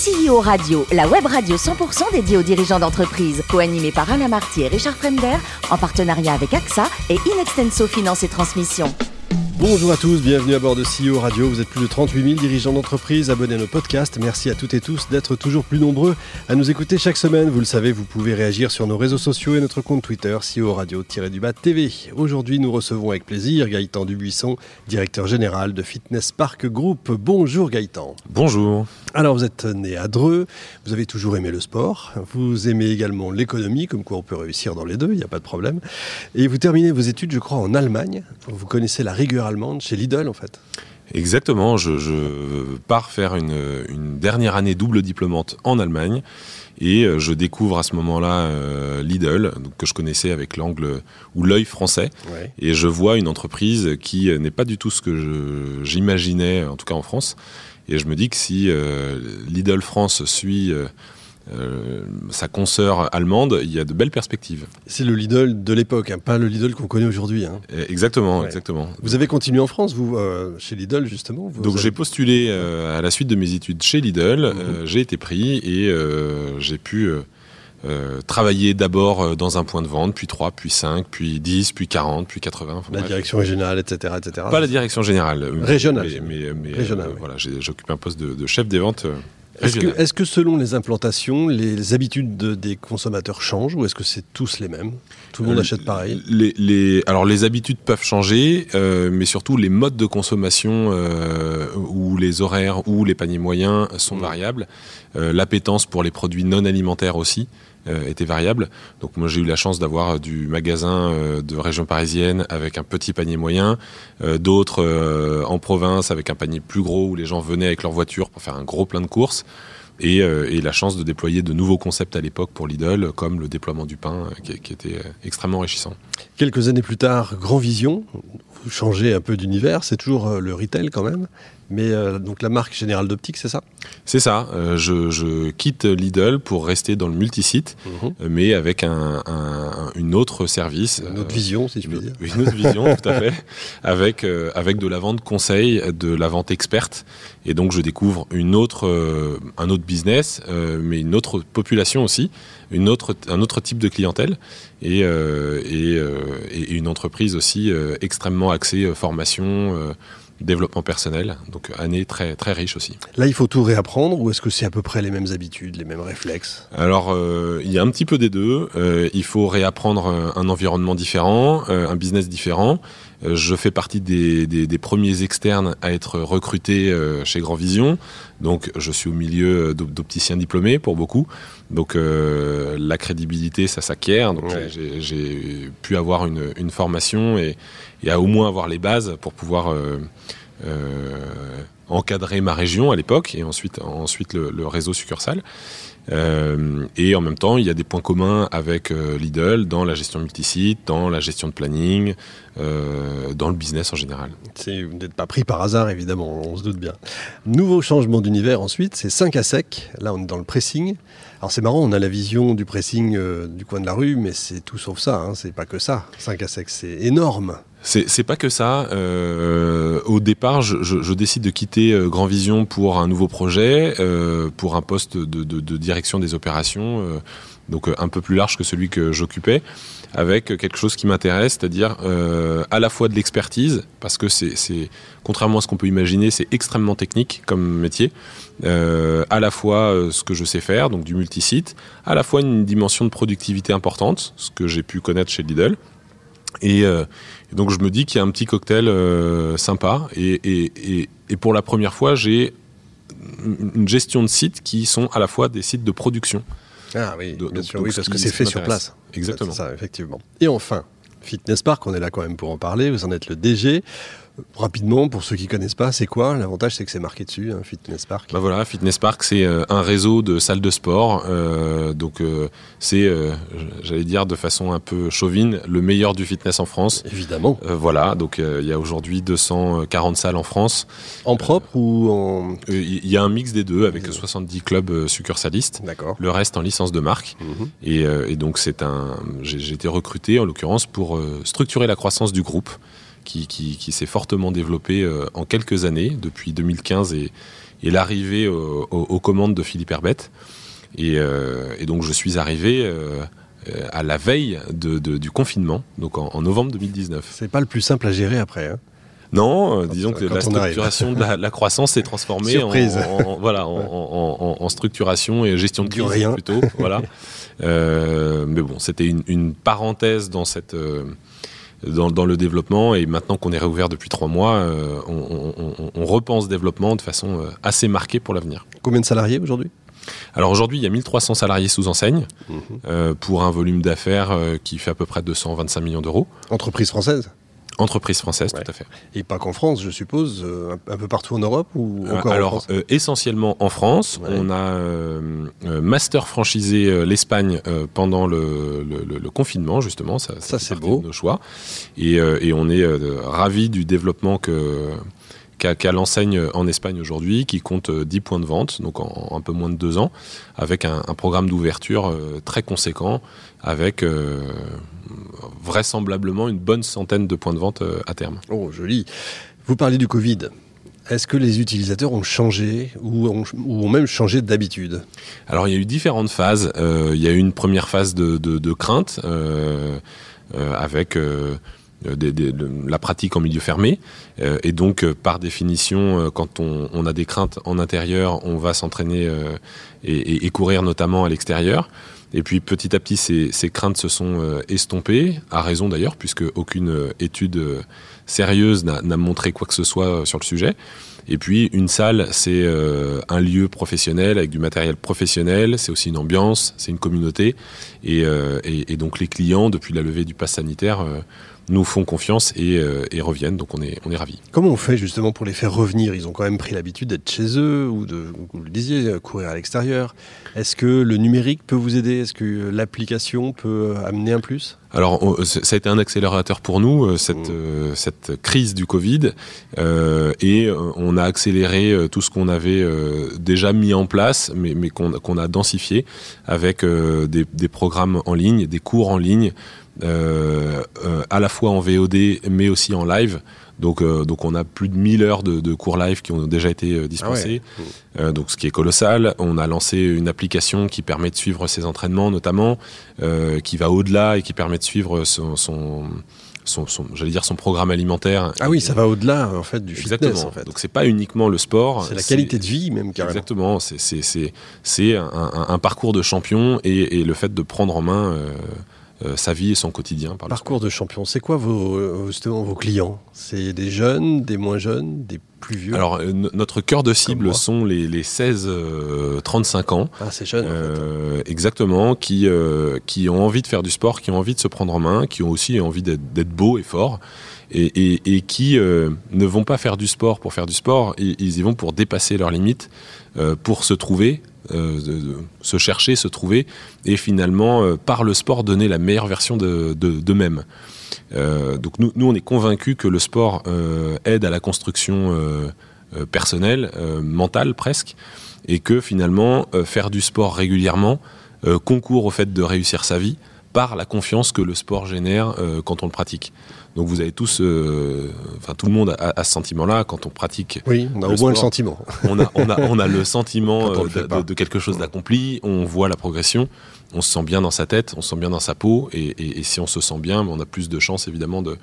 CEO Radio, la web radio 100% dédiée aux dirigeants d'entreprise, co-animée par Alain Marty et Richard Fremder, en partenariat avec AXA et Inextenso Finance et Transmission. Bonjour à tous, bienvenue à bord de CEO Radio. Vous êtes plus de 38 000 dirigeants d'entreprise abonnés à nos podcasts. Merci à toutes et tous d'être toujours plus nombreux à nous écouter chaque semaine. Vous le savez, vous pouvez réagir sur nos réseaux sociaux et notre compte Twitter CEO Radio-du-Bas TV. Aujourd'hui, nous recevons avec plaisir Gaëtan Dubuisson, directeur général de Fitness Park Group. Bonjour Gaëtan. Bonjour. Alors, vous êtes né à Dreux, vous avez toujours aimé le sport, vous aimez également l'économie, comme quoi on peut réussir dans les deux, il n'y a pas de problème. Et vous terminez vos études, je crois, en Allemagne. Vous connaissez la rigueur allemande chez Lidl, en fait. Exactement, je, pars faire une, dernière année double diplômante en Allemagne et euh, je découvre à ce moment-là euh, Lidl, que je connaissais avec l'angle ou l'œil français, et je vois une entreprise qui n'est pas du tout ce que j'imaginais, en tout cas en France. Et je me dis que si euh, Lidl France suit euh, euh, sa consoeur allemande, il y a de belles perspectives. C'est le Lidl de l'époque, hein, pas le Lidl qu'on connaît aujourd'hui. Hein. Exactement, exactement. Vous avez continué en France, vous, chez Lidl justement Donc j'ai postulé à la suite de mes études chez Lidl, mhm. j'ai été pris et j'ai pu euh, travailler d'abord euh, dans un point de vente, puis 3, puis 5, puis 10, puis 40, puis 80. la direction régionale, etc., etc. Pas la direction générale. Régionale. Mais, mais, euh, voilà, j'occupe un poste de, chef des ventes. Est-ce que, est que, selon les implantations, les habitudes des consommateurs changent ou est-ce que c'est tous les mêmes? Tout le monde achète pareil? les, les, Alors les habitudes peuvent changer, mais surtout les modes de consommation ou les horaires ou les paniers moyens sont mmh. variables. L'appétence pour les produits non alimentaires aussi. Euh, était variable. Donc moi j'ai eu la chance d'avoir euh, du magasin euh, de région parisienne avec un petit panier moyen, d'autres en province avec un panier plus gros où les gens venaient avec leur voiture pour faire un gros plein de courses. Et, la chance de déployer de nouveaux concepts à l'époque pour Lidl, comme le déploiement du pain, qui, qui, était extrêmement enrichissant. Quelques années plus tard, Grand Vision, vous changez un peu d'univers, c'est toujours le retail quand même, mais euh, donc la marque Générale d'Optique, c'est ça? C'est ça. Euh, je, quitte Lidl pour rester dans le multisite, mhm. euh, mais avec un, une autre service. Une autre vision, si je puis dire. Une autre vision, tout à fait. Avec, avec de la vente conseil, de la vente experte. Et donc je découvre une autre, un autre business, mais une autre population aussi, une autre, un autre type de clientèle. Et, et, et une entreprise aussi extrêmement axée formation développement personnel. Donc année très très riche aussi. Là, il faut tout réapprendre ou est-ce que c'est à peu près les mêmes habitudes, les mêmes réflexes? Alors, euh, il y a un petit peu des deux. Euh, il faut réapprendre un environnement différent, euh, un business différent. Je fais partie des, des, premiers externes à être recrutés chez Grand Vision. Donc, je suis au milieu d'opticiens diplômés pour beaucoup. Donc, la crédibilité, ça s'acquiert. Donc, j'ai pu avoir une, une formation et, et, à au moins avoir les bases pour pouvoir euh, encadrer ma région à l'époque et ensuite, ensuite le, réseau succursale. Euh, et en même temps, il y a des points communs avec euh, Lidl dans la gestion multisite, dans la gestion de planning, dans le business en général. Vous n'êtes pas pris par hasard, évidemment, on se doute bien. Nouveau changement d'univers ensuite, c'est 5 à sec. Là, on est dans le pressing. Alors c'est marrant, on a la vision du pressing du coin de la rue, mais c'est tout sauf ça. Hein. C'est pas que ça. 5 à sec, c'est énorme. C'est pas que ça. Euh, au départ, je, décide de quitter euh, Grand Vision pour un nouveau projet, euh, pour un poste de, direction des opérations, donc un peu plus large que celui que j'occupais, avec quelque chose qui m'intéresse, c'est-à-dire à la fois de l'expertise, parce que c'est contrairement à ce qu'on peut imaginer, c'est extrêmement technique comme métier, à la fois ce que je sais faire, donc du multisite, à la fois une dimension de productivité importante, ce que j'ai pu connaître chez Lidl. Et, et donc je me dis qu'il y a un petit cocktail euh, sympa. Et, pour la première fois, j'ai une gestion de sites qui sont à la fois des sites de production. Ah oui, bien sûr, oui, parce que c'est fait sur place. Exactement. ça, effectivement. Et enfin, Fitness Park, on est là quand même pour en parler. Vous en êtes le DG. Rapidement, pour ceux qui connaissent pas, c'est quoi? L'avantage, c'est que c'est marqué dessus, hein, Fitness Park. Bah voilà, Fitness Park, c'est euh, un réseau de salles de sport. Euh, donc, euh, c'est, j'allais dire de façon un peu chauvine, le meilleur du fitness en France. Évidemment. voilà, donc il y a aujourd'hui 240 salles en France. En propre ou en Il y a un mix des deux avec 70 clubs succursalistes. D'accord. Le reste en licence de marque. Mhm. et, et, donc, c'est un. J'ai été recruté en l'occurrence pour structurer la croissance du groupe qui, s'est fortement développé euh, en quelques années, depuis 2015 et, et l'arrivée aux commandes de Philippe Herbette. Et, et, donc je suis arrivé à la veille de, du confinement, donc en, novembre 2019. C'est pas le plus simple à gérer après. Hein non, euh, disons que la structuration de la, croissance s'est transformée en, voilà, en, structuration et gestion de crise rien. plutôt. voilà. Euh, mais bon, c'était une, parenthèse dans cette. Euh, dans, le développement et maintenant qu'on est réouvert depuis trois mois, on, repense développement de façon assez marquée pour l'avenir. Combien de salariés aujourd'hui? Alors aujourd'hui, il y a 1300 salariés sous enseigne mhm. pour un volume d'affaires qui fait à peu près 225 millions d'euros. Entreprise française? Entreprise française, tout à fait. Et pas qu'en France, je suppose, euh, un peu partout en Europe ou euh, encore Alors, euh, essentiellement en France. On a master franchisé l'Espagne pendant le, confinement, justement. Ça, ça c'est beau. nos choix. Et, et on est ravis du développement que qu'a l'enseigne en Espagne aujourd'hui, qui compte 10 points de vente, donc en, un peu moins de deux ans, avec un, programme d'ouverture très conséquent, avec vraisemblablement une bonne centaine de points de vente euh, à terme. Oh, joli. Vous parlez du Covid. Est-ce que les utilisateurs ont changé ou ont, même changé d'habitude? Alors il y a eu différentes phases. Euh, il y a eu une première phase de, crainte euh, avec la pratique en milieu fermé. et donc par définition, quand on, a des craintes en intérieur, on va s'entraîner et, et, courir notamment à l'extérieur. Et puis petit à petit, ces, craintes se sont euh, estompées, à raison d'ailleurs, puisque aucune euh, étude euh, sérieuse n'a montré quoi que ce soit sur le sujet. Et puis une salle, c'est un lieu professionnel avec du matériel professionnel, c'est aussi une ambiance, c'est une communauté. Et, et, donc les clients, depuis la levée du pass sanitaire, nous font confiance euh, et, reviennent. Donc on est, on est ravis. Comment on fait justement pour les faire revenir? Ils ont quand même pris l'habitude d'être chez eux ou de, vous le disiez, euh, courir à l'extérieur. Est-ce que le numérique peut vous aider? Est-ce que l'application peut euh, amener un plus? Alors, ça a été un accélérateur pour nous, cette, mmh. cette crise du Covid, et on a accéléré tout ce qu'on avait déjà mis en place, mais, mais qu'on a densifié avec des, des, programmes en ligne, des cours en ligne, euh, euh, à la fois en VOD mais aussi en live. Donc, euh, donc on a plus de 1000 heures de, cours live qui ont déjà été dispensés, ah donc ce qui est colossal. On a lancé une application qui permet de suivre ses entraînements notamment, qui va au-delà et qui permet de suivre son, son son, j'allais dire son programme alimentaire. Ah oui, ça va au-delà en fait du Exactement. fitness. En fait. Donc c'est pas uniquement le sport. C'est la qualité de vie même carrément. Exactement. C'est c'est un, un, parcours de champion et, et, le fait de prendre en main euh, sa vie et son quotidien. Par Parcours de champion, c'est quoi vos, euh, justement vos clients? C'est des jeunes, des moins jeunes, des plus vieux? Alors, euh, notre cœur de cible sont les, les 16-35 ans. Ah, c'est jeune. Exactement, qui, qui ont envie de faire du sport, qui ont envie de se prendre en main, qui ont aussi envie d'être beaux et forts. Et, et, qui ne vont pas faire du sport pour faire du sport, ils, ils y vont pour dépasser leurs limites, pour se trouver, euh, se chercher, se trouver, et finalement, euh, par le sport, donner la meilleure version d'eux-mêmes. Euh, donc nous, nous, on est convaincus que le sport aide à la construction personnelle, mentale presque, et que finalement, faire du sport régulièrement concourt au fait de réussir sa vie par la confiance que le sport génère quand on le pratique. Donc vous avez tous, euh, enfin tout le monde a, ce sentiment-là quand on pratique. Oui, on a au moins le sentiment. On a, on a, on a le sentiment euh, de, quelque chose d'accompli. On voit la progression. On se sent bien dans sa tête, on se sent bien dans sa peau. Et, et si on se sent bien, on a plus de chances évidemment de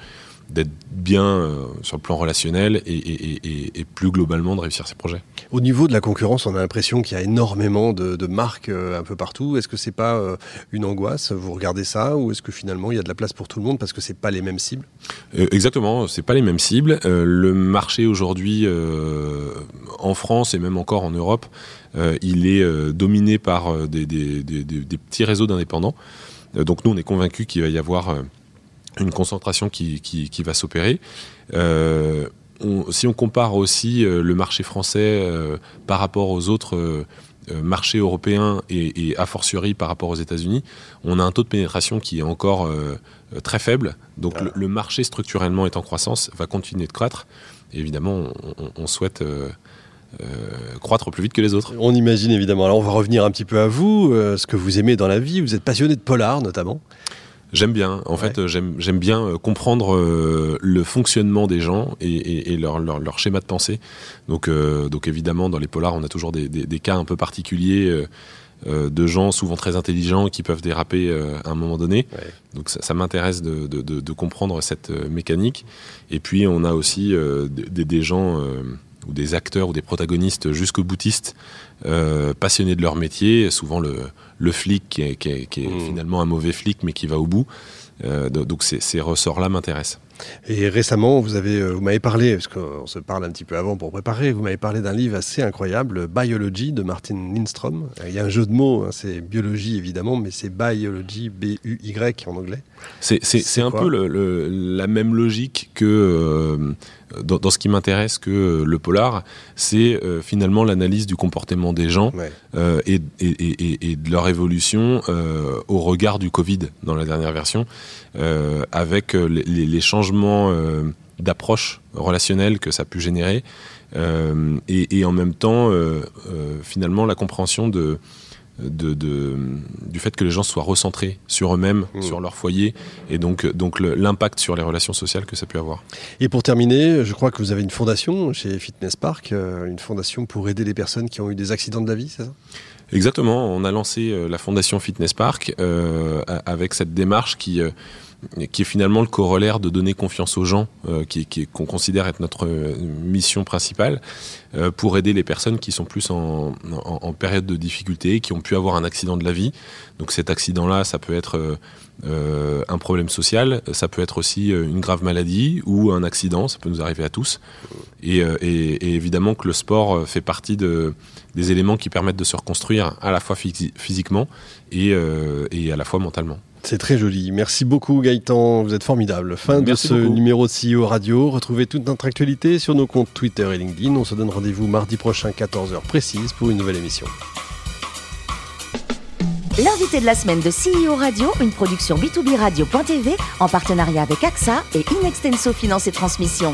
d'être bien euh, sur le plan relationnel et, plus globalement de réussir ses projets. Au niveau de la concurrence, on a l'impression qu'il y a énormément de, marques euh, un peu partout. Est-ce que c'est pas euh, une angoisse? Vous regardez ça ou est-ce que finalement il y a de la place pour tout le monde parce que c'est pas les mêmes cibles? Exactement, c'est pas les mêmes cibles. le marché aujourd'hui en France et même encore en Europe, il est dominé par des, des petits réseaux d'indépendants. donc nous, on est convaincus qu'il va y avoir une concentration qui, qui, va s'opérer. Euh, si on compare aussi euh, le marché français euh, par rapport aux autres marchés européens et, et, a fortiori par rapport aux États-Unis, on a un taux de pénétration qui est encore très faible. Donc le, marché structurellement est en croissance, va continuer de croître. Et évidemment, on, souhaite croître plus vite que les autres. On imagine évidemment. Alors on va revenir un petit peu à vous, ce que vous aimez dans la vie. Vous êtes passionné de polar notamment. J'aime bien. En fait, j'aime bien comprendre le fonctionnement des gens et, leur, leur, schéma de pensée. Donc, donc évidemment, dans les polars, on a toujours des, des cas un peu particuliers euh, de gens souvent très intelligents qui peuvent déraper euh, à un moment donné. Donc ça, m'intéresse de, comprendre cette euh, mécanique. Et puis on a aussi des, gens ou des acteurs ou des protagonistes jusqu'au boutistes passionnés de leur métier, souvent le, le flic qui est, mmh. finalement un mauvais flic mais qui va au bout. donc ces ressorts-là m'intéressent. Et récemment, vous avez, euh, vous m'avez parlé, parce qu'on se parle un petit peu avant pour préparer, vous m'avez parlé d'un livre assez incroyable, Biology de Martin Lindstrom. Il y a un jeu de mots, hein, c'est biologie évidemment, mais c'est Biology, B-U-Y en anglais. C'est un peu la même logique que euh, dans, ce qui m'intéresse que le polar, c'est euh, finalement l'analyse du comportement des gens et, de leur évolution au regard du Covid dans la dernière version, avec les, les changements euh, d'approche relationnelle que ça a pu générer, euh, et, en même temps, euh, finalement, la compréhension de, de, du fait que les gens soient recentrés sur eux-mêmes, mmh. sur leur foyer, et donc, donc l'impact sur les relations sociales que ça peut avoir. Et pour terminer, je crois que vous avez une fondation chez Fitness Park, une fondation pour aider les personnes qui ont eu des accidents de la vie, c'est ça? Exactement, on a lancé la fondation Fitness Park avec cette démarche qui qui est finalement le corollaire de donner confiance aux gens, euh, qu'on considère être notre euh, mission principale, euh, pour aider les personnes qui sont plus en, période de difficulté, qui ont pu avoir un accident de la vie. Donc cet accident-là, ça peut être un problème social, ça peut être aussi une grave maladie ou un accident, ça peut nous arriver à tous. Et, évidemment que le sport fait partie de, des éléments qui permettent de se reconstruire à la fois physiquement et à la fois mentalement. C'est très joli. Merci beaucoup Gaëtan, vous êtes formidable. Fin de ce numéro de CEO Radio. Retrouvez toute notre actualité sur nos comptes Twitter et LinkedIn. On se donne rendez-vous mardi prochain 14h précise pour une nouvelle émission. L'invité de la semaine de CEO Radio, une production B2B Radio.tv en partenariat avec AXA et Inextenso Finance et Transmission.